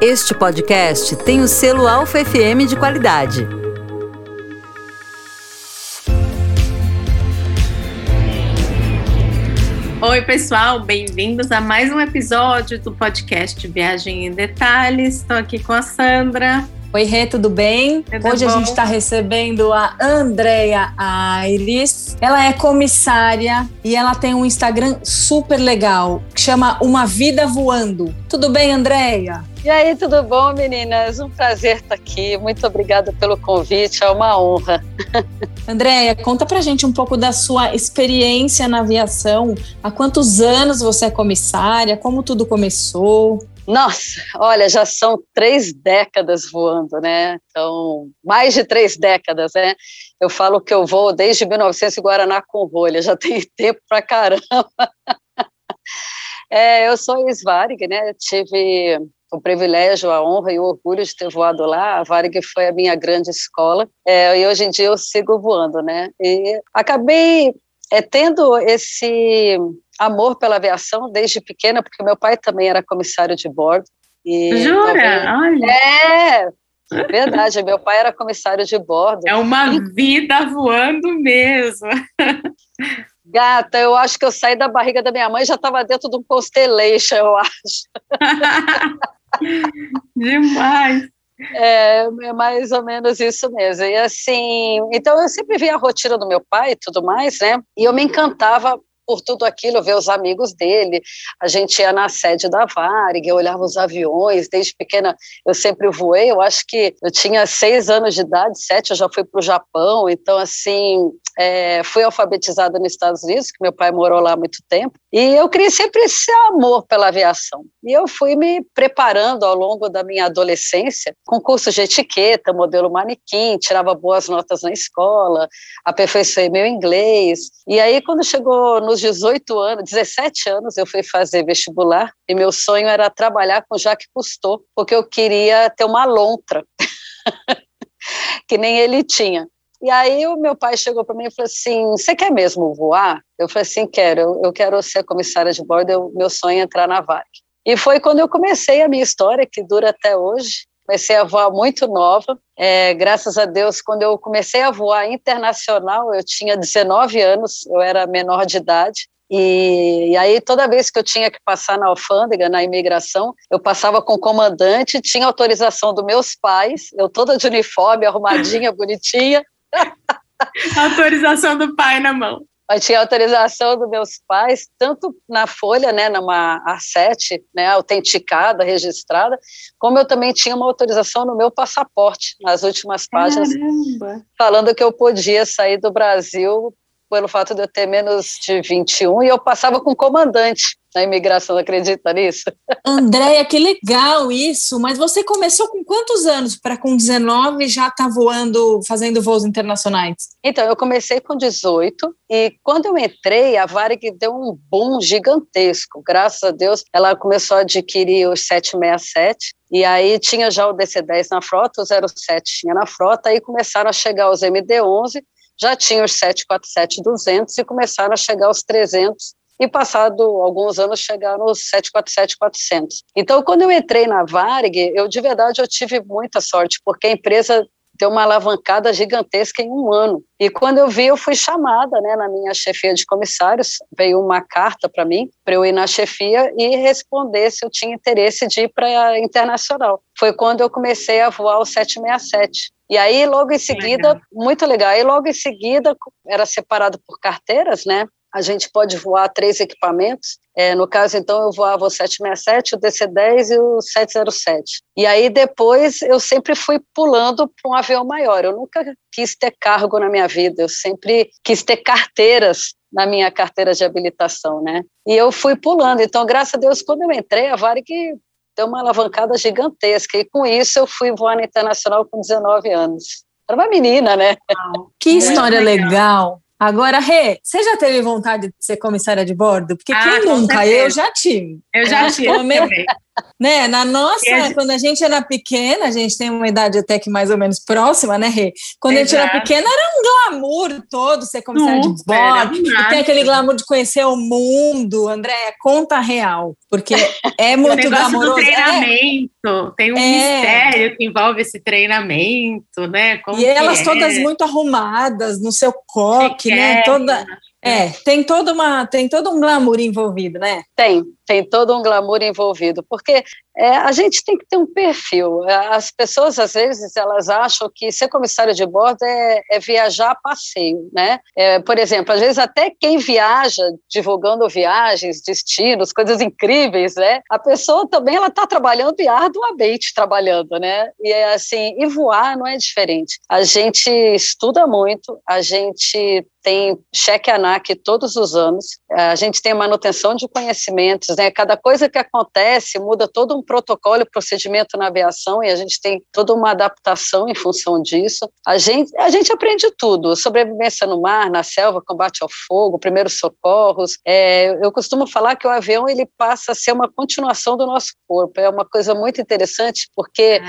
Este podcast tem o selo Alfa FM de qualidade. Oi, pessoal, bem-vindos a mais um episódio do podcast Viagem em Detalhes. Estou aqui com a Sandra. Oi, Rê, tudo bem? Tudo Hoje bom? a gente está recebendo a Andrea Aires. Ela é comissária e ela tem um Instagram super legal que chama Uma Vida Voando. Tudo bem, Andrea? E aí, tudo bom, meninas? Um prazer estar aqui. Muito obrigada pelo convite, é uma honra. Andrea, conta pra gente um pouco da sua experiência na aviação. Há quantos anos você é comissária? Como tudo começou? Nossa, olha, já são três décadas voando, né? Então, mais de três décadas, né? Eu falo que eu vou desde 1900 em Guaraná com rolha, já tem tempo pra caramba. É, eu sou ex-Varig, né? Tive o privilégio, a honra e o orgulho de ter voado lá. A Varig foi a minha grande escola é, e hoje em dia eu sigo voando, né? E acabei é, tendo esse amor pela aviação desde pequena, porque meu pai também era comissário de bordo. E Jura? talvez- Olha, É, verdade. meu pai era comissário de bordo. é uma vida voando mesmo. Gata, eu acho que eu saí da barriga da minha mãe e já estava dentro de um Constellation, eu acho. Demais. É, é mais ou menos isso mesmo. E assim, então eu sempre via a rotina do meu pai e tudo mais, né? E eu me encantava por tudo aquilo, ver os amigos dele. A gente ia na sede da Varig, eu olhava os aviões. Desde pequena eu sempre voei. Eu acho que eu tinha seis anos de idade, sete, eu já fui para o Japão. Então, assim, é, fui alfabetizada nos Estados Unidos, que meu pai morou lá há muito tempo. E eu criei sempre esse amor pela aviação. E eu fui me preparando ao longo da minha adolescência com cursos de etiqueta, modelo manequim, tirava boas notas na escola, aperfeiçoei meu inglês. E aí, quando chegou nos 18 anos, 17 anos, eu fui fazer vestibular e meu sonho era trabalhar com Jacques Cousteau, porque eu queria ter uma lontra, que nem ele tinha. E aí o meu pai chegou para mim e falou assim, você quer mesmo voar? Eu falei assim, quero, eu, eu quero ser comissária de bordo, eu, meu sonho é entrar na VAG. E foi quando eu comecei a minha história, que dura até hoje. Comecei a voar muito nova. É, graças a Deus, quando eu comecei a voar internacional, eu tinha 19 anos, eu era menor de idade. E, e, aí, toda vez que eu tinha que passar na alfândega, na imigração, eu passava com o comandante, tinha autorização dos meus pais, eu toda de uniforme, arrumadinha, bonitinha, Autorização do pai na mão. Mas tinha autorização dos meus pais, tanto na folha, né, numa A7, né, autenticada, registrada, como eu também tinha uma autorização no meu passaporte, nas últimas páginas, Caramba. falando que eu podia sair do Brasil pelo fato de eu ter menos de 21, e eu passava com comandante na imigração, acredita nisso? Andrea, que legal isso! Mas você começou com quantos anos para com 19 já estar voando, fazendo voos internacionais? Então, eu comecei com 18 e quando eu entrei, a Varig deu um boom gigantesco. Graças a Deus, ela começou a adquirir os 767 e aí tinha já o DC-10 na frota, o 07 tinha na frota, aí começaram a chegar os MD-11, já tinha os 747-200 e começaram a chegar os 300 e passado alguns anos chegaram os 747-400. Então, quando eu entrei na Varig, eu de verdade eu tive muita sorte, porque a empresa deu uma alavancada gigantesca em um ano. E quando eu vi, eu fui chamada, né, na minha chefia de comissários, veio uma carta para mim, para eu ir na chefia e responder se eu tinha interesse de ir para a internacional. Foi quando eu comecei a voar o 767. E aí, logo em seguida, Legal. muito legal, aí logo em seguida, era separado por carteiras, né, a gente pode voar três equipamentos. É, no caso, então, eu voava o 767, o DC-10 e o 707. E aí, depois, eu sempre fui pulando para um avião maior. Eu nunca quis ter cargo na minha vida, eu sempre quis ter carteiras na minha carteira de habilitação, né? E eu fui pulando. Então, graças a Deus, quando eu entrei, a Varig deu uma alavancada gigantesca. E com isso, eu fui voar na internacional com 19 anos. Era uma menina, né? Que história legal. legal. Agora, Rê, você já teve vontade de ser comissária de bordo? Porque Ah, quem nunca? Eu já tive. Eu já tive é. Né? Na nossa, gente... quando a gente era pequena, a gente tem uma idade até que mais ou menos próxima, né, Rê? Quando Exato. a gente era pequena, era um glamour todo, ser comissário de bordo, e tem aquele glamour de conhecer o mundo. Andréia, conta real, porque é muito glamouroso. Do é. treinamento, é. tem um é. mistério que envolve esse treinamento, né? Como e elas é? todas muito arrumadas no seu coque, né? Toda é, tem toda uma, tem todo um glamour envolvido, né? Tem, tem todo um glamour envolvido, porque é, a gente tem que ter um perfil. As pessoas, às vezes, elas acham que ser comissário de bordo é, é viajar a passeio, né? É, por exemplo, às vezes até quem viaja divulgando viagens, destinos, coisas incríveis, né? A pessoa também ela está trabalhando e arduamente trabalhando, né? E é assim, e voar não é diferente. A gente estuda muito, a gente tem cheque ANAC todos os anos, a gente tem manutenção de conhecimentos, né? Cada coisa que acontece muda todo um protocolo e procedimento na aviação e a gente tem toda uma adaptação em função disso. A gente, a gente aprende tudo, sobrevivência no mar, na selva, combate ao fogo, primeiros socorros. É, eu costumo falar que o avião ele passa a ser uma continuação do nosso corpo. É uma coisa muito interessante porque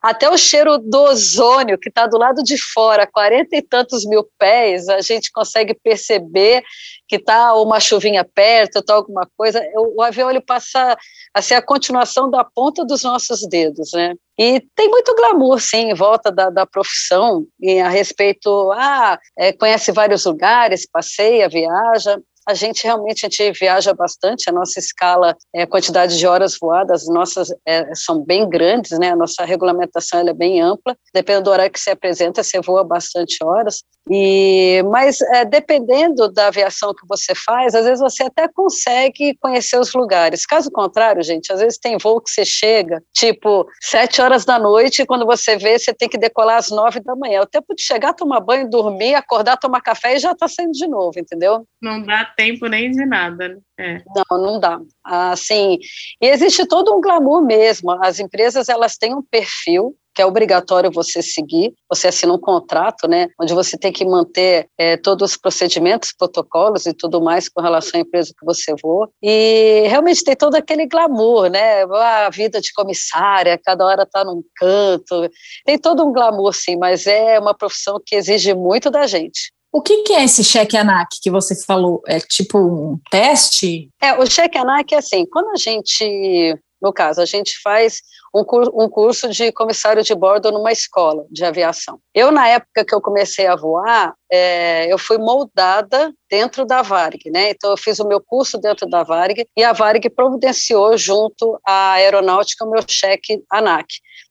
até o cheiro do ozônio que está do lado de fora, 40 e tantos mil pés, a gente consegue perceber que está uma chuvinha perto, está alguma coisa, o, o, avião ele passa a ser a continuação da ponta dos nossos dedos, né? E tem muito glamour, sim, em volta da, da profissão, e a respeito, ah, é, conhece vários lugares, passeia, viaja, a gente realmente a gente viaja bastante, a nossa escala, é, a quantidade de horas voadas, nossas é, são bem grandes, né? A nossa regulamentação é bem ampla, dependendo do horário que você apresenta, você voa bastante horas. E, mas é, dependendo da aviação que você faz, às vezes você até consegue conhecer os lugares. Caso contrário, gente, às vezes tem voo que você chega, tipo, sete horas da noite, e quando você vê, você tem que decolar às nove da manhã. O tempo de chegar, tomar banho, dormir, acordar, tomar café e já está saindo de novo, entendeu? Não dá tempo nem de nada, né? É. Não, não dá. Assim, e existe todo um glamour mesmo. As empresas, elas têm um perfil que é obrigatório você seguir, você assina um contrato, né, onde você tem que manter é, todos os procedimentos, protocolos e tudo mais com relação à empresa que você voa, e realmente tem todo aquele glamour, né, a vida de comissária, cada hora está num canto, tem todo um glamour, sim, mas é uma profissão que exige muito da gente. O que, que, é esse cheque ANAC que você falou? É tipo um teste? É, o cheque ANAC é assim, quando a gente, no caso, a gente faz um, cur um curso de comissário de bordo numa escola de aviação. Eu, na época que eu comecei a voar, é, eu fui moldada dentro da Varg, né? Então eu fiz o meu curso dentro da Varg e a Varg providenciou junto à aeronáutica o meu cheque ANAC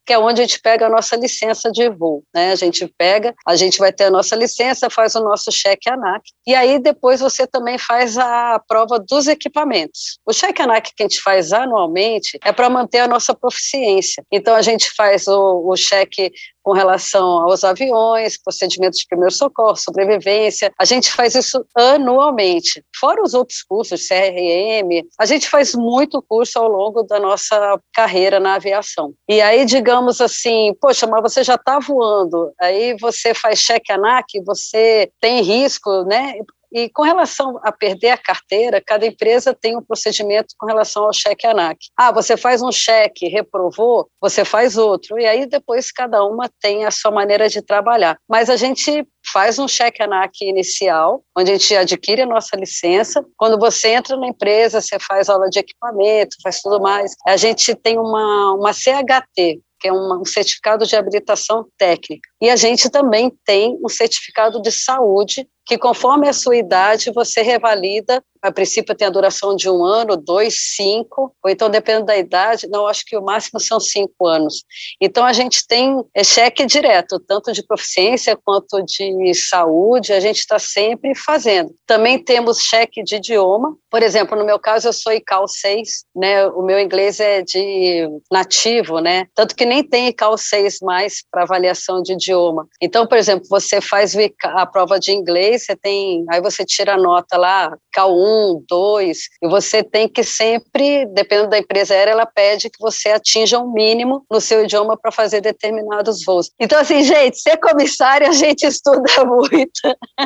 que é onde a gente pega a nossa licença de voo, né? A gente pega, a gente vai ter a nossa licença, faz o nosso cheque ANAC, e aí depois você também faz a prova dos equipamentos. O cheque ANAC que a gente faz anualmente é para manter a nossa proficiência. Então a gente faz o, o cheque com relação aos aviões, procedimentos de primeiro socorro, sobrevivência. A gente faz isso anualmente. Fora os outros cursos, CRM, a gente faz muito curso ao longo da nossa carreira na aviação. E aí, digamos assim, poxa, mas você já está voando, aí você faz cheque ANAC, você tem risco, né? E com relação a perder a carteira, cada empresa tem um procedimento com relação ao cheque ANAC. Ah, você faz um cheque, reprovou, você faz outro. E aí depois cada uma tem a sua maneira de trabalhar. Mas a gente faz um cheque ANAC inicial, onde a gente adquire a nossa licença. Quando você entra na empresa, você faz aula de equipamento, faz tudo mais. A gente tem uma, uma CHT, que é um certificado de habilitação técnica. E a gente também tem um certificado de saúde que conforme a sua idade você revalida. A princípio tem a duração de um ano, dois, cinco, ou então dependendo da idade, não, acho que o máximo são cinco anos. Então a gente tem é, cheque direto, tanto de proficiência quanto de saúde, a gente está sempre fazendo. Também temos cheque de idioma, por exemplo, no meu caso eu sou ICAO 6, né, o meu inglês é de nativo, né, tanto que nem tem ICAO 6 mais para avaliação de idioma. Então, por exemplo, você faz a prova de inglês, você tem, aí você tira a nota lá, K1, 2, e você tem que sempre, dependendo da empresa aérea, ela pede que você atinja um mínimo no seu idioma para fazer determinados voos. Então, assim, gente, ser comissária a gente estuda muito.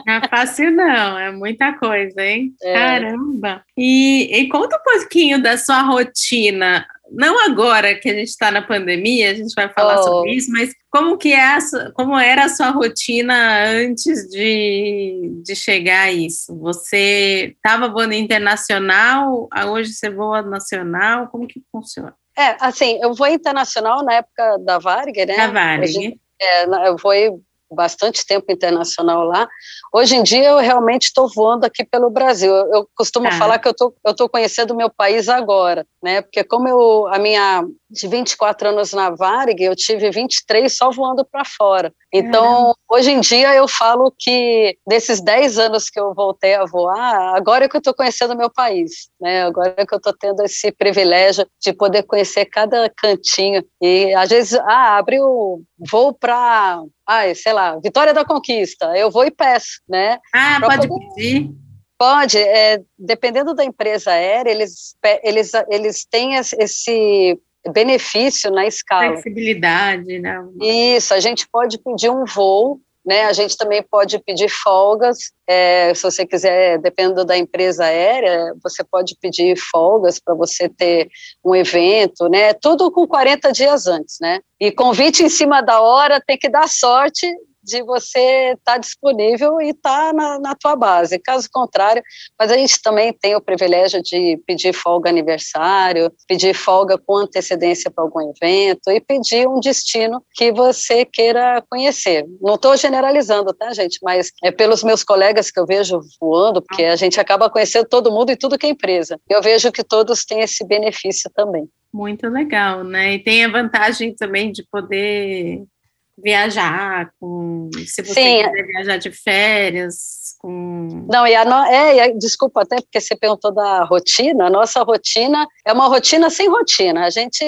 Não é fácil não, é muita coisa, hein? É. Caramba! E, e conta um pouquinho da sua rotina não agora que a gente está na pandemia, a gente vai falar oh. sobre isso, mas como que é a, como era a sua rotina antes de, de chegar a isso? Você estava voando internacional, hoje você voa nacional, como que funciona? É, assim, eu vou internacional na época da Varg, né? Da Varg. É, eu vou bastante tempo internacional lá. Hoje em dia eu realmente estou voando aqui pelo Brasil. Eu, costumo ah. falar que eu tô, estou conhecendo o meu país agora, né? Porque como eu, a minha de 24 anos na Varig, eu tive 23 só voando para fora. Então, hoje em dia eu falo que desses 10 anos que eu voltei a voar, agora é que eu estou conhecendo o meu país, né? Agora é que eu estou tendo esse privilégio de poder conhecer cada cantinho. E às vezes, ah, abre o voo para, ah, sei lá, Vitória da Conquista. Eu vou e peço, né? Ah, pode poder... pedir. Pode, é, dependendo da empresa aérea, eles, eles, eles têm esse benefício na escala. Flexibilidade, né? Isso, a gente pode pedir um voo, né? A gente também pode pedir folgas. É, se você quiser, dependendo da empresa aérea, você pode pedir folgas para você ter um evento, né? Tudo com 40 dias antes, né? E convite em cima da hora tem que dar sorte de você estar tá disponível e estar tá na, na tua base. Caso contrário, mas a gente também tem o privilégio de pedir folga aniversário, pedir folga com antecedência para algum evento e pedir um destino que você queira conhecer. Não estou generalizando, tá, gente? Mas é pelos meus colegas que eu vejo voando, porque a gente acaba conhecendo todo mundo e tudo que é empresa. Eu vejo que todos têm esse benefício também. Muito legal, né? E tem a vantagem também de poder viajar, com se você Sim. quiser viajar de férias, com... Não, e a no... é, desculpa até porque você perguntou da rotina, a nossa rotina é uma rotina sem rotina, a gente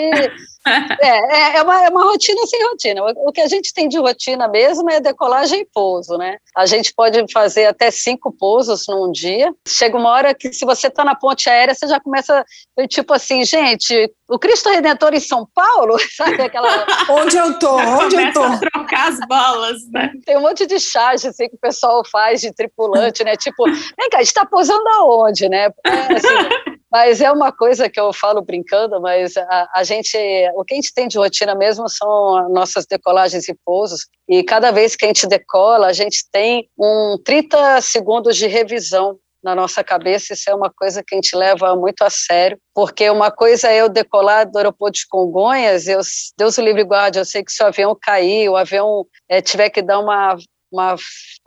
é, é, é, uma, é uma rotina sem rotina. O que a gente tem de rotina mesmo é decolagem e pouso, né? A gente pode fazer até cinco pousos num dia. Chega uma hora que, se você está na ponte aérea, você já começa, tipo assim, gente, o Cristo Redentor em São Paulo, sabe aquela... Onde eu tô? Onde eu tô? trocar as bolas, né? Tem um monte de charge, assim, que o pessoal faz de tripulante, né? Tipo, vem cá, a gente tá pousando aonde, né? É, assim, mas é uma coisa que eu falo brincando, mas a, a, gente, o que a gente tem de rotina mesmo são nossas decolagens e pousos. E cada vez que a gente decola, a gente tem um 30 segundos de revisão na nossa cabeça, isso é uma coisa que a gente leva muito a sério, porque uma coisa é eu decolar do aeroporto de Congonhas, eu, Deus o livre guarde, eu sei que se o avião cair, o avião é, tiver que dar uma uma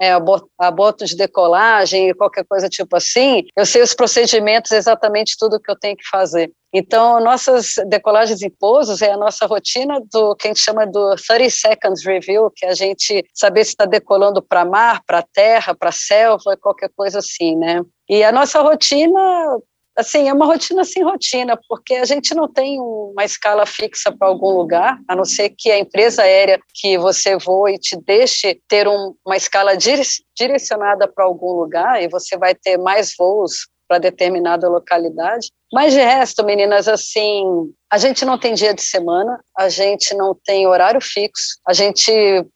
é, aborto de decolagem, qualquer coisa tipo assim, eu sei os procedimentos, exatamente tudo que eu tenho que fazer. Então, nossas decolagens em pousos é a nossa rotina do que a gente chama do 30 seconds review, que é a gente saber se está decolando para mar, para terra, para selva, qualquer coisa assim, né? E a nossa rotina assim, é uma rotina sem rotina, porque a gente não tem uma escala fixa para algum lugar, a não ser que a empresa aérea que você voe te deixe ter um, uma escala direcionada para algum lugar e você vai ter mais voos para determinada localidade. Mas de resto, meninas, assim, a gente não tem dia de semana, a gente não tem horário fixo, a gente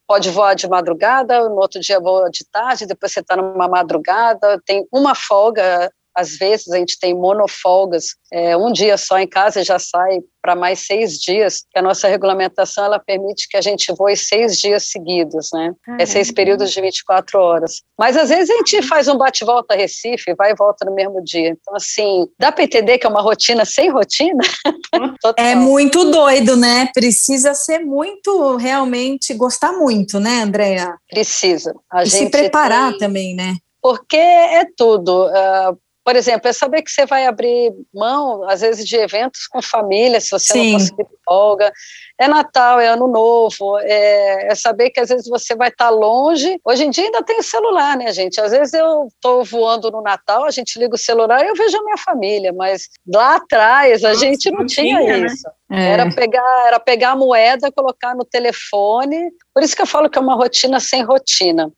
pode voar de madrugada, no outro dia voa de tarde, depois você está numa madrugada, tem uma folga às vezes a gente tem monofolgas, é, um dia só em casa já sai para mais seis dias, que a nossa regulamentação ela permite que a gente voe seis dias seguidos, né? É seis períodos de 24 horas. Mas às vezes a gente faz um bate-volta a Recife, vai e volta no mesmo dia. Então, assim, dá para entender que é uma rotina sem rotina? é muito doido, né? Precisa ser muito, realmente, gostar muito, né, Andréa? Precisa. A e gente se preparar tem... também, né? Porque é tudo. Uh, por exemplo, é saber que você vai abrir mão, às vezes, de eventos com família, se você Sim. não conseguir folga. É Natal, é Ano Novo, é, é, saber que às vezes você vai estar longe. Hoje em dia ainda tem o celular, né, gente? Às vezes eu estou voando no Natal, a gente liga o celular e eu vejo a minha família, mas lá atrás a Nossa, gente não, não tinha, tinha, né? isso. Né? Era, pegar, era pegar a moeda, colocar no telefone. Por isso que eu falo que é uma rotina sem rotina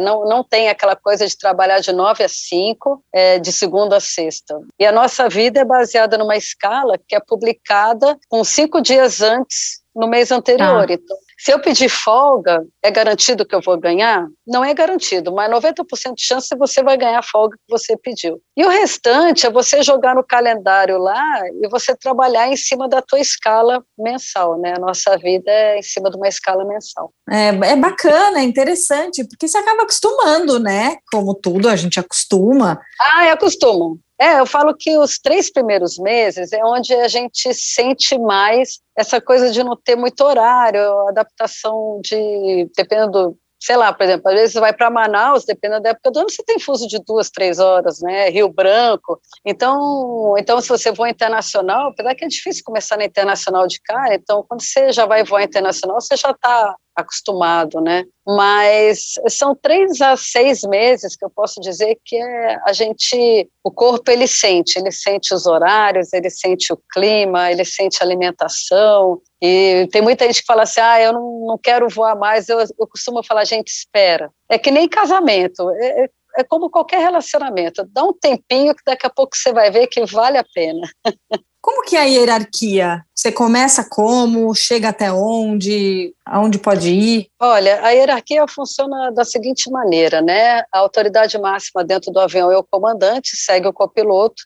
não, não tem aquela coisa de trabalhar de nove a cinco, é, de segunda a sexta. E a nossa vida é baseada numa escala que é publicada com cinco dias antes no mês anterior. Ah. Então, se eu pedir folga, é garantido que eu vou ganhar? Não é garantido, mas 90% de chance você vai ganhar a folga que você pediu. E o restante é você jogar no calendário lá e você trabalhar em cima da tua escala mensal, né? A nossa vida é em cima de uma escala mensal. É, é bacana, é interessante, porque você acaba acostumando, né? Como tudo, a gente acostuma. Ah, é acostuma. É, eu falo que os três primeiros meses é onde a gente sente mais essa coisa de não ter muito horário, adaptação de, dependendo sei lá, por exemplo, às vezes você vai para Manaus, dependendo da época do ano, você tem fuso de duas, três horas, né? Rio Branco. Então, então se você voa internacional, apesar que é difícil começar na internacional de cá, então quando você já vai voar internacional, você já está acostumado, né? Mas são três a seis meses que eu posso dizer que é a gente, o corpo ele sente, ele sente os horários, ele sente o clima, ele sente a alimentação. E tem muita gente que fala assim, ah, eu não, não quero voar mais. Eu, eu costumo falar, gente, espera. É que nem casamento. É, é, é como qualquer relacionamento. Dá um tempinho que daqui a pouco você vai ver que vale a pena. Como que é a hierarquia? Você começa como? Chega até onde? Aonde pode ir? Olha, a hierarquia funciona da seguinte maneira, né? A autoridade máxima dentro do avião é o comandante, segue o copiloto,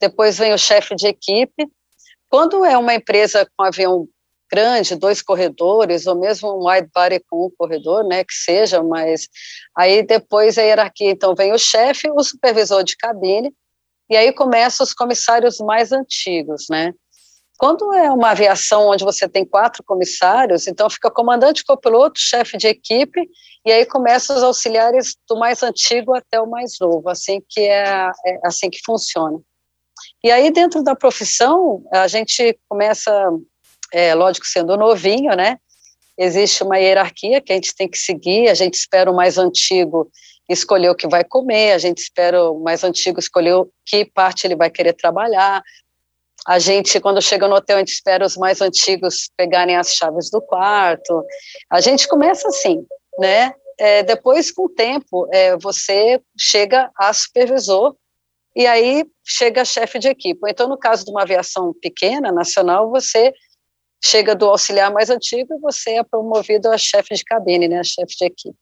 depois vem o chefe de equipe. Quando é uma empresa com avião grande, dois corredores, ou mesmo um wide body com um corredor, né, que seja, mas aí depois a hierarquia, então vem o chefe, o supervisor de cabine, e aí começam os comissários mais antigos, né? Quando é uma aviação onde você tem quatro comissários, então fica comandante, copiloto, chefe de equipe, e aí começam os auxiliares do mais antigo até o mais novo, assim que é, é assim que funciona. E aí dentro da profissão a gente começa, é, lógico sendo novinho, né? Existe uma hierarquia que a gente tem que seguir, a gente espera o mais antigo escolher o que vai comer, a gente espera o mais antigo escolher que parte ele vai querer trabalhar. A gente, quando chega no hotel, a gente espera os mais antigos pegarem as chaves do quarto. A gente começa assim, né? É, depois, com o tempo, é, você chega a supervisor e aí chega a chefe de equipe. Então, no caso de uma aviação pequena, nacional, você chega do auxiliar mais antigo e você é promovido a chefe de cabine, né, a chefe de equipe.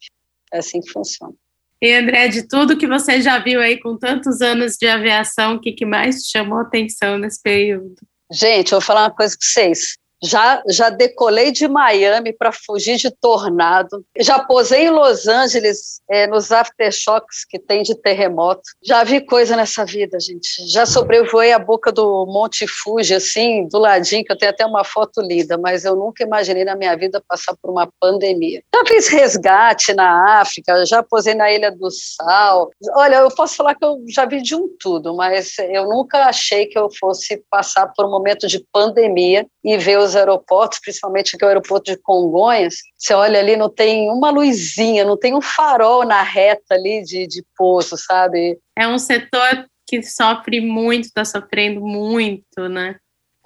É assim que funciona. E André, de tudo que você já viu aí com tantos anos de aviação, o que, que mais chamou atenção nesse período? Gente, eu vou falar uma coisa para vocês. Já, já decolei de Miami para fugir de tornado. Já posei em Los Angeles é, nos aftershocks que tem de terremoto. Já vi coisa nessa vida, gente. Já sobrevoei a boca do Monte Fuji, assim, do ladinho, que eu tenho até uma foto linda, mas eu nunca imaginei na minha vida passar por uma pandemia. Já fiz resgate na África, já posei na Ilha do Sal. Olha, eu posso falar que eu já vi de um tudo, mas eu nunca achei que eu fosse passar por um momento de pandemia e ver os aeroportos, principalmente aqui o aeroporto de Congonhas, você olha ali, não tem uma luzinha, não tem um farol na reta ali de, de pouso, sabe? É um setor que sofre muito, está sofrendo muito, né?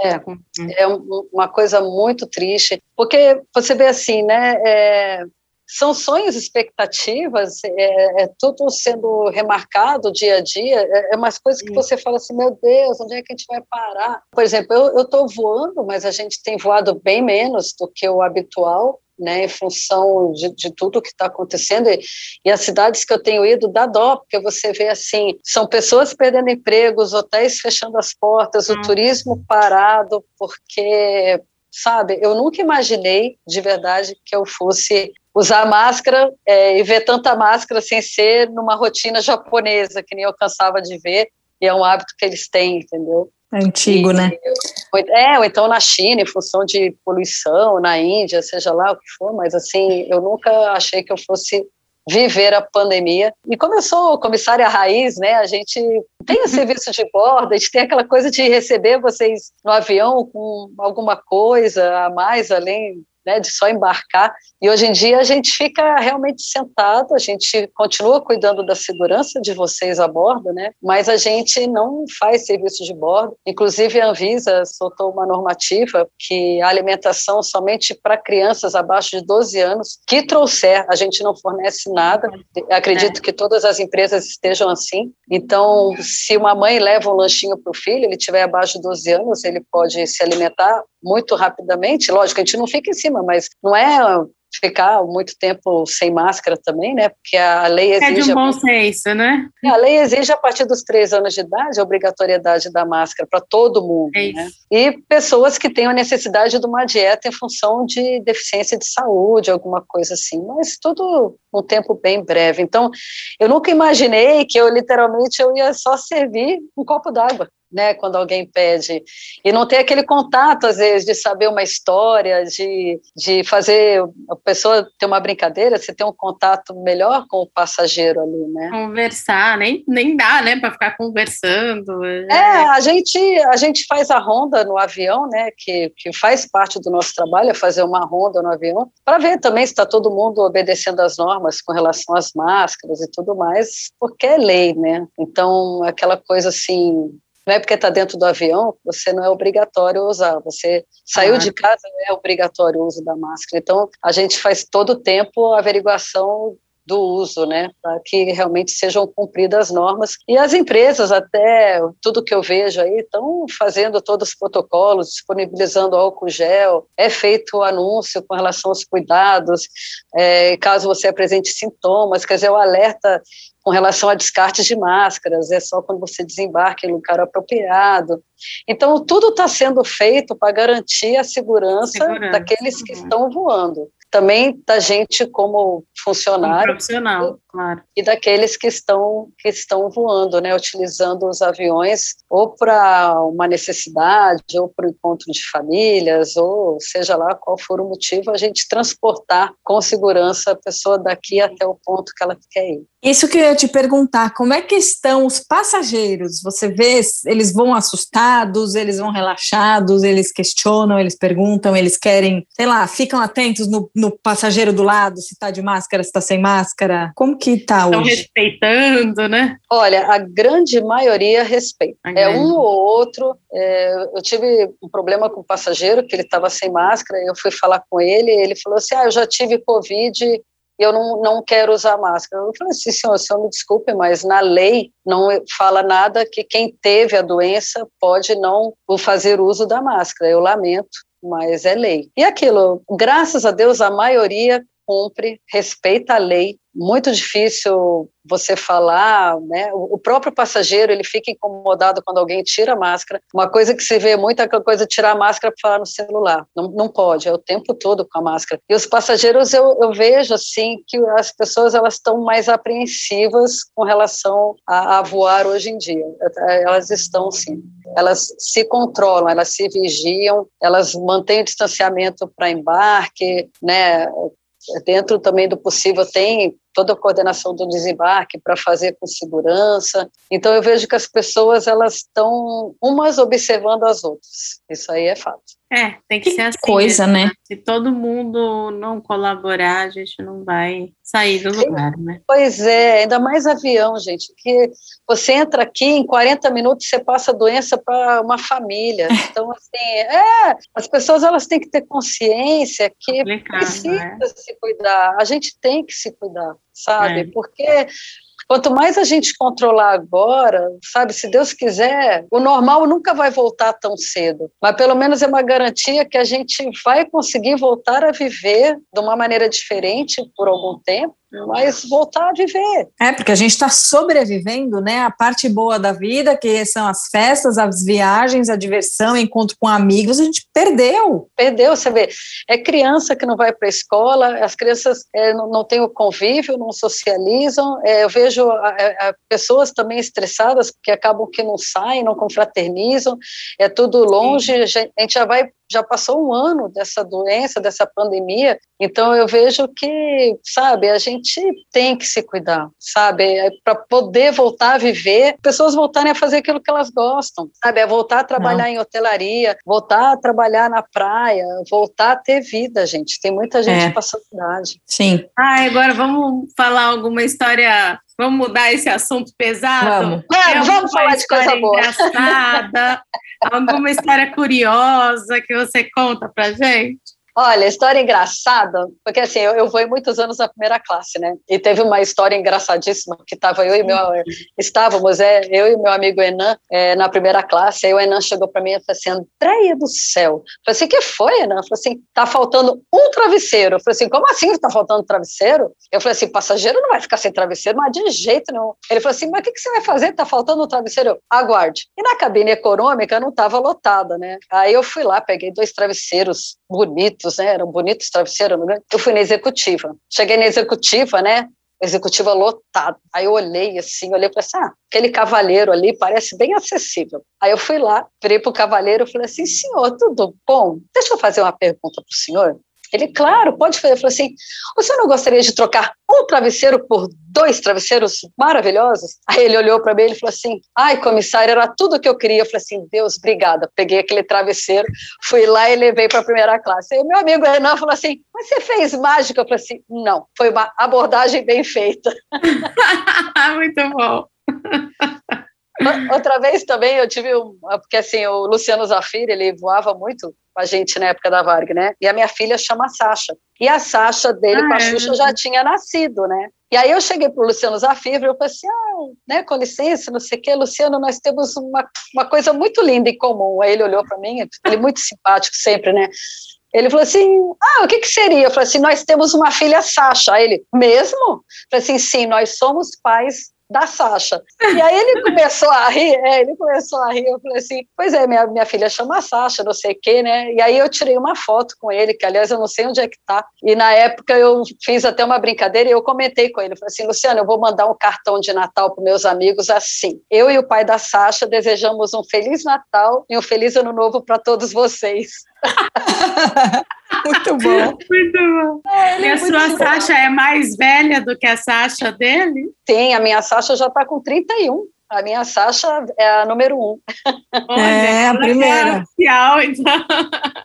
É, é uma coisa muito triste, porque você vê assim, né, é, são sonhos, expectativas, é, é, tudo sendo remarcado dia a dia, é, é umas coisas que você fala assim, meu Deus, onde é que a gente vai parar? Por exemplo, eu estou voando, mas a gente tem voado bem menos do que o habitual, né, em função de, de tudo que está acontecendo, e, e, as cidades que eu tenho ido dá dó, porque você vê assim, são pessoas perdendo empregos, hotéis fechando as portas, o hum. turismo parado, porque sabe? Eu nunca imaginei de verdade que eu fosse usar máscara é, e ver tanta máscara sem ser numa rotina japonesa, que nem eu cansava de ver, e é um hábito que eles têm, entendeu? É antigo, e, né? É, ou então na China, em função de poluição, na Índia, seja lá o que for, mas assim, eu nunca achei que eu fosse viver a pandemia. E como eu sou comissária raiz, né, a gente tem o serviço de bordo, a gente tem aquela coisa de receber vocês no avião com alguma coisa a mais além né, de só embarcar. E hoje em dia a gente fica realmente sentado, a gente continua cuidando da segurança de vocês a bordo, né, mas a gente não faz serviço de bordo. Inclusive a Anvisa soltou uma normativa que a alimentação somente para crianças abaixo de 12 anos que trouxer, a gente não fornece nada. Acredito é. que todas as empresas estejam assim. Então, se uma mãe leva um lanchinho para o filho, ele tiver abaixo de 12 anos, ele pode se alimentar muito rapidamente. Lógico, a gente não fica em cima, mas não é ficar muito tempo sem máscara também, né? Porque a lei exige. É de um bom senso, né? É, a lei exige a partir dos três anos de idade a obrigatoriedade da máscara para todo mundo, é né? E pessoas que tenham necessidade de uma dieta em função de deficiência de saúde, alguma coisa assim, mas tudo um tempo bem breve. Então, eu nunca imaginei que eu literalmente eu ia só servir um copo d'água né, quando alguém pede, e não ter aquele contato, às vezes, de saber uma história, de, de fazer a pessoa ter uma brincadeira, você ter um contato melhor com o passageiro ali, né? Conversar, nem, nem dá, né, para ficar conversando. É. é, a gente, a gente faz a ronda no avião, né, que, que faz parte do nosso trabalho, é fazer uma ronda no avião, para ver também se está todo mundo obedecendo às normas com relação às máscaras e tudo mais, porque é lei, né? Então, aquela coisa assim, não é porque está dentro do avião, você não é obrigatório usar. Você saiu ah. de casa, não é obrigatório o uso da máscara. Então, a gente faz todo o tempo a averiguação do uso, né, para que realmente sejam cumpridas as normas. E as empresas, até tudo que eu vejo aí, estão fazendo todos os protocolos, disponibilizando álcool gel, é feito o anúncio com relação aos cuidados, é, caso você apresente sintomas, quer dizer, o alerta com relação a descartes de máscaras, é só quando você desembarca em lugar apropriado. Então, tudo está sendo feito para garantir a segurança, segurança, daqueles que estão voando. Também da gente como funcionário. Profissional, claro. E daqueles que estão, que estão voando, né, utilizando os aviões ou para uma necessidade, ou para o encontro de famílias, ou seja lá qual for o motivo, a gente transportar com segurança a pessoa daqui até o ponto que ela quer ir. Isso que eu ia te perguntar, como é que estão os passageiros? Você vê, eles vão assustados, eles vão relaxados, eles questionam, eles perguntam, eles querem, sei lá, ficam atentos no, no passageiro do lado, se está de máscara, se está sem máscara. Como que está hoje? Estão respeitando, né? Olha, a grande maioria respeita. A é um ou outro. É, eu tive um problema com o passageiro, que ele estava sem máscara, eu fui falar com ele, ele falou assim, ah, eu já tive Covid, eu não, não quero usar máscara. Eu falei assim, senhor, senhor, me desculpe, mas na lei não fala nada que quem teve a doença pode não fazer uso da máscara. Eu lamento, mas é lei. E aquilo, graças a Deus, a maioria cumpre, respeita a lei. Muito difícil você falar, né? O próprio passageiro ele fica incomodado quando alguém tira a máscara. Uma coisa que se vê muito é aquela coisa de tirar a máscara para falar no celular. Não, não pode, é o tempo todo com a máscara. E os passageiros eu, eu vejo assim que as pessoas elas estão mais apreensivas com relação a, a voar hoje em dia. Elas estão sim. Elas se controlam, elas se vigiam, elas mantêm o distanciamento para embarque, né? Dentro também do possível tem toda a coordenação do desembarque para fazer com segurança. Então eu vejo que as pessoas elas estão umas observando as outras. Isso aí é fato. É, tem que, que ser assim. Coisa, né? Se todo mundo não colaborar, a gente não vai sair do lugar, né? Pois é, ainda mais avião, gente, que você entra aqui em 40 minutos você passa doença para uma família. Então, assim, é, as pessoas elas têm que ter consciência que precisa né? se cuidar. A gente tem que se cuidar sabe? É. Porque Quanto mais a gente controlar agora, sabe, se Deus quiser, o normal nunca vai voltar tão cedo, mas pelo menos é uma garantia que a gente vai conseguir voltar a viver de uma maneira diferente por algum tempo mas voltar a viver. É, porque a gente está sobrevivendo, né? A parte boa da vida, que são as festas, as viagens, a diversão, encontro com amigos, a gente perdeu. Perdeu, você vê. É criança que não vai para a escola, as crianças é, não, não têm o convívio, não socializam. É, eu vejo a, a, pessoas também estressadas, porque acabam que não saem, não confraternizam, é tudo longe, a gente já vai já passou um ano dessa doença, dessa pandemia, então eu vejo que, sabe, a gente tem que se cuidar, sabe, é para poder voltar a viver, pessoas voltarem a fazer aquilo que elas gostam, sabe, é voltar a trabalhar Não. em hotelaria, voltar a trabalhar na praia, voltar a ter vida, gente. Tem muita gente é. passando idade. Sim. Ah, agora vamos falar alguma história Vamos mudar esse assunto pesado? Vamos, vamos, vamos falar de coisa boa. Engraçada, alguma história curiosa que você conta pra gente? Olha, história engraçada, porque assim, eu, eu vou muitos anos na primeira classe, né? E teve uma história engraçadíssima que estava eu e meu estávamos, é, eu e meu amigo Enan é, na primeira classe. Aí o Enan chegou para mim e falou assim: Andréia do céu. Eu falei assim: que foi, Enan? Falei assim: tá faltando um travesseiro. Eu falei assim: como assim tá faltando travesseiro? Eu falei assim: passageiro não vai ficar sem travesseiro, mas de jeito nenhum. Ele falou assim: mas o que, que você vai fazer? Tá faltando um travesseiro? Eu, aguarde. E na cabine econômica não estava lotada, né? Aí eu fui lá, peguei dois travesseiros bonitos, né? Eram bonitos travesseiros. Eu fui na executiva. Cheguei na executiva, né? Executiva lotada. Aí eu olhei assim, olhei para assim, ah, aquele cavaleiro ali parece bem acessível. Aí eu fui lá, virei para o cavaleiro e falei assim, senhor, tudo bom? Deixa eu fazer uma pergunta para o senhor. Ele, claro, pode fazer. Eu falei assim: você não gostaria de trocar um travesseiro por dois travesseiros maravilhosos? Aí ele olhou para mim e falou assim: ai, comissário, era tudo o que eu queria. Eu falei assim: Deus, obrigada. Peguei aquele travesseiro, fui lá e levei para a primeira classe. Aí meu amigo Renan falou assim: mas você fez mágica? Eu falei assim: não, foi uma abordagem bem feita. Muito bom. Outra vez também eu tive um, porque assim, o Luciano Zafir, ele voava muito com a gente na época da Varg, né? E a minha filha chama Sasha. E a Sasha dele ah, com a é? Xuxa já tinha nascido, né? E aí eu cheguei para o Luciano Zafir e eu falei assim, ah, né, com licença, não sei o quê, Luciano, nós temos uma, uma coisa muito linda em comum. Aí ele olhou para mim, ele é muito simpático sempre, né? Ele falou assim: Ah, o que, que seria? Eu falei assim: Nós temos uma filha Sasha. Aí ele, mesmo? Eu falei assim: Sim, nós somos pais da Sasha. E aí ele começou a rir, é, ele começou a rir, eu falei assim, pois é, minha, minha filha chama Sasha, não sei o quê, né? E aí eu tirei uma foto com ele, que aliás eu não sei onde é que tá. E na época eu fiz até uma brincadeira e eu comentei com ele, falei assim, Luciano, eu vou mandar um cartão de Natal para meus amigos assim. Eu e o pai da Sasha desejamos um feliz Natal e um feliz ano novo para todos vocês. Muito bom. Muito bom. É, e a é sua Sasha é mais velha do que a Sasha dele? Sim, a minha Sasha já está com 31. A minha Sasha é a número um. Olha, é, a primeira. É então.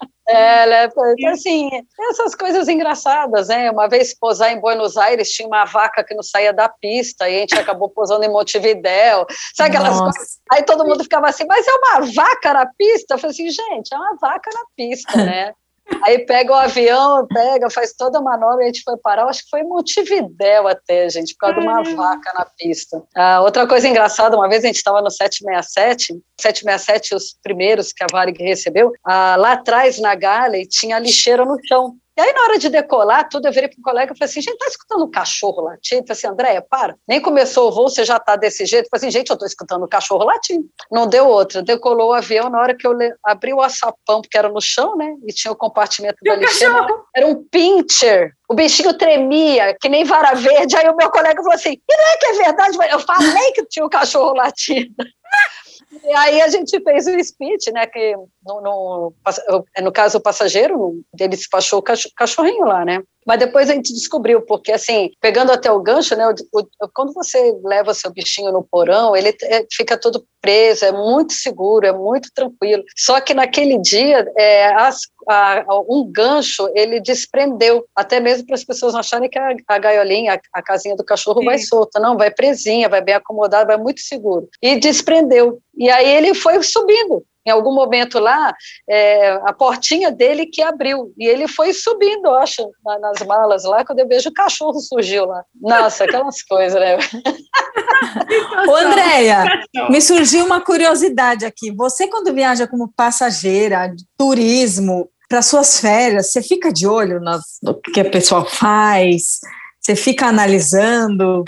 É, ela é, assim, essas coisas engraçadas, né? Uma vez posar em Buenos Aires, tinha uma vaca que não saía da pista, e a gente acabou posando em Montevidéu. Sabe aquelas Nossa. coisas? Aí todo mundo ficava assim, mas é uma vaca na pista? Eu falei assim, gente, é uma vaca na pista, né? Aí pega o avião, pega, faz toda a manobra, e a gente foi parar, acho que foi em Montevidéu até, gente, por causa de uma vaca na pista. Ah, outra coisa engraçada, uma vez a gente estava no 767, 767, os primeiros que a Varig recebeu, ah, lá atrás na Galley tinha lixeira no chão. E aí, na hora de decolar, tudo, eu virei para um colega e falei assim: gente, tá escutando um cachorro latindo? Eu falei assim, Andréia, para. Nem começou o voo, você já tá desse jeito. Eu falei assim, gente, eu tô escutando um cachorro latindo. Não deu outra. Decolou o avião, na hora que eu abri o açapão, porque era no chão, né? E tinha o compartimento e da lixeira. Era um pincher. O bichinho tremia, que nem vara verde. Aí o meu colega falou assim: e não é que é verdade? Eu falei que tinha um cachorro latindo. E aí a gente fez o speech, né, que no, no, no caso o passageiro, ele despachou o cachorrinho lá, né, mas depois a gente descobriu, porque assim, pegando até o gancho, né, o, o, quando você leva seu bichinho no porão, ele é, fica todo preso, é muito seguro, é muito tranquilo. Só que naquele dia, é, as, a, um gancho, ele desprendeu, até mesmo para as pessoas acharem que a, a gaiolinha, a, a, casinha do cachorro Sim. vai solta. Não, vai presinha, vai bem acomodada, vai muito seguro. E desprendeu. E aí ele foi subindo em algum momento lá, é, a portinha dele que abriu, e ele foi subindo, eu acho, nas malas lá, quando eu vejo o cachorro surgiu lá. Nossa, aquelas coisas, né? Ô, Andréia, me surgiu uma curiosidade aqui. Você, quando viaja como passageira, turismo, para suas férias, você fica de olho no que a pessoa faz, você fica analisando.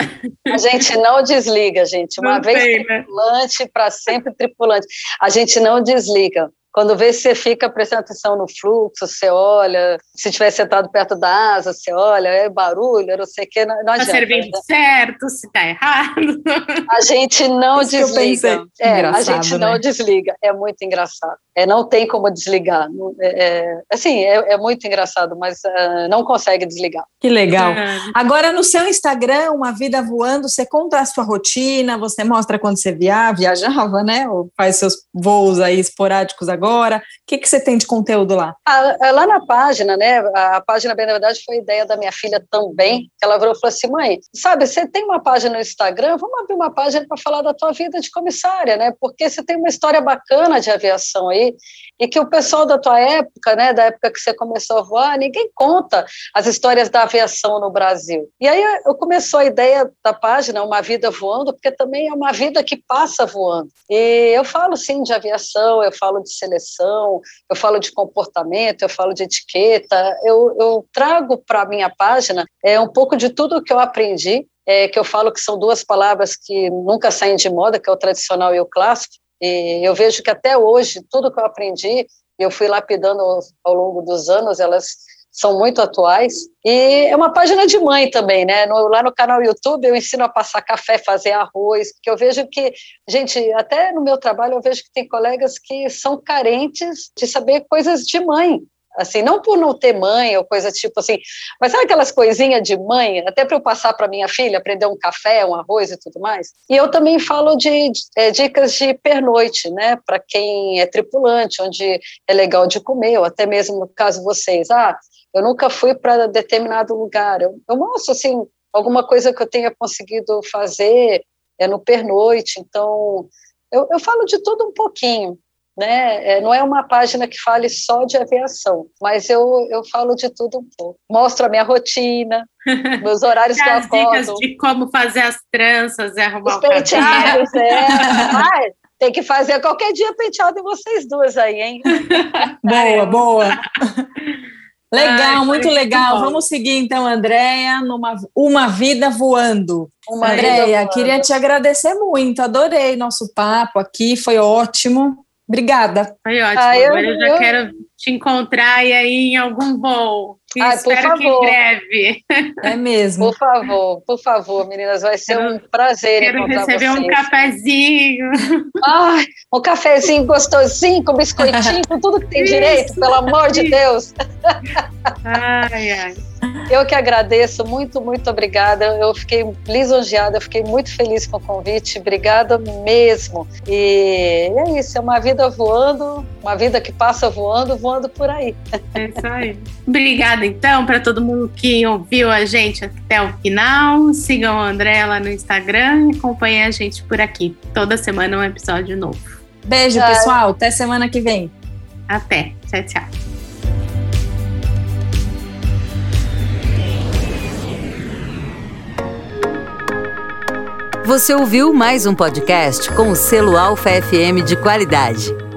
A gente não desliga, gente. Uma não vez sei, né? tripulante, né? para sempre tripulante. A gente não desliga. Quando vê, você fica prestando atenção no fluxo, você olha, se tiver sentado perto da asa, você olha, é barulho, não sei o que, não, não tá servindo né? certo, se está errado. A gente não Isso desliga. É, a gente né? não desliga. É muito engraçado. É, não tem como desligar. É, é, assim, é, é, muito engraçado, mas uh, não consegue desligar. Que legal. Agora, no seu Instagram, Uma Vida Voando, você conta a sua rotina, você mostra quando você via, viajava, né? Ou faz seus voos aí esporádicos agora agora? O que, que você tem de conteúdo lá? Ah, é, lá na página, né? A página, bem, na verdade, foi ideia da minha filha também. Ela virou e falou assim: mãe, sabe, você tem uma página no Instagram? Vamos abrir uma página para falar da tua vida de comissária, né? Porque você tem uma história bacana de aviação aí e que o pessoal da tua época, né, da época que você começou a voar, ninguém conta as histórias da aviação no Brasil. E aí eu começou a ideia da página Uma Vida Voando, porque também é uma vida que passa voando. E eu falo sim de aviação, eu falo de seleção, eu falo de comportamento, eu falo de etiqueta, eu, eu trago para a minha página é, um pouco de tudo que eu aprendi é, que eu falo que são duas palavras que nunca saem de moda, que é o tradicional e o clássico, e eu vejo que até hoje, tudo que eu aprendi, eu fui lapidando ao longo dos anos, elas são muito atuais. E é uma página de mãe também, né? No, lá no canal YouTube eu ensino a passar café, fazer arroz, porque eu vejo que, gente, até no meu trabalho eu vejo que tem colegas que são carentes de saber coisas de mãe assim, não por não ter mãe ou coisa tipo assim, mas sabe aquelas coisinhas de mãe, até para eu passar para minha filha, aprender um café, um arroz e tudo mais. E eu também falo de, de é, dicas de pernoite, né, para quem é tripulante, onde é legal de comer, ou até mesmo no caso vocês, ah, eu nunca fui para determinado lugar, eu, eu mostro assim alguma coisa que eu tenha conseguido fazer é no pernoite, então eu, eu falo de tudo um pouquinho né? É, não é uma página que fale só de aviação, mas eu, eu falo de tudo um pouco. Mostro a minha rotina, meus horários que eu acordo. dicas de como fazer as tranças e arrumar Os penteados, é. Ai, tem que fazer qualquer dia penteado em vocês duas aí, hein? boa, boa. Legal, Ai, muito legal. Muito Vamos seguir então, Andréia, numa uma vida voando. Uma Andréia, queria te agradecer muito, adorei nosso papo aqui, foi ótimo. Obrigada. Foi ótimo. Ah, eu, Agora eu já eu... quero te encontrar aí em algum voo. Ah, espero que em breve. É mesmo. Por favor, por favor, meninas, vai ser quero, um prazer quero encontrar receber vocês. um cafezinho. Ai, um cafezinho gostosinho, com biscoitinho, com tudo que tem Isso. direito, pelo amor de Deus. Ai, ai. Eu que agradeço, muito, muito obrigada. Eu fiquei lisonjeada, eu fiquei muito feliz com o convite. Obrigada mesmo. E é isso, é uma vida voando, uma vida que passa voando, voando por aí. É isso aí. Obrigada, então, para todo mundo que ouviu a gente até o final. Sigam a André lá no Instagram e acompanhem a gente por aqui. Toda semana um episódio novo. Beijo, pessoal. Até semana que vem. Até. Tchau, tchau. Você ouviu mais um podcast com o selo Alfa FM de qualidade.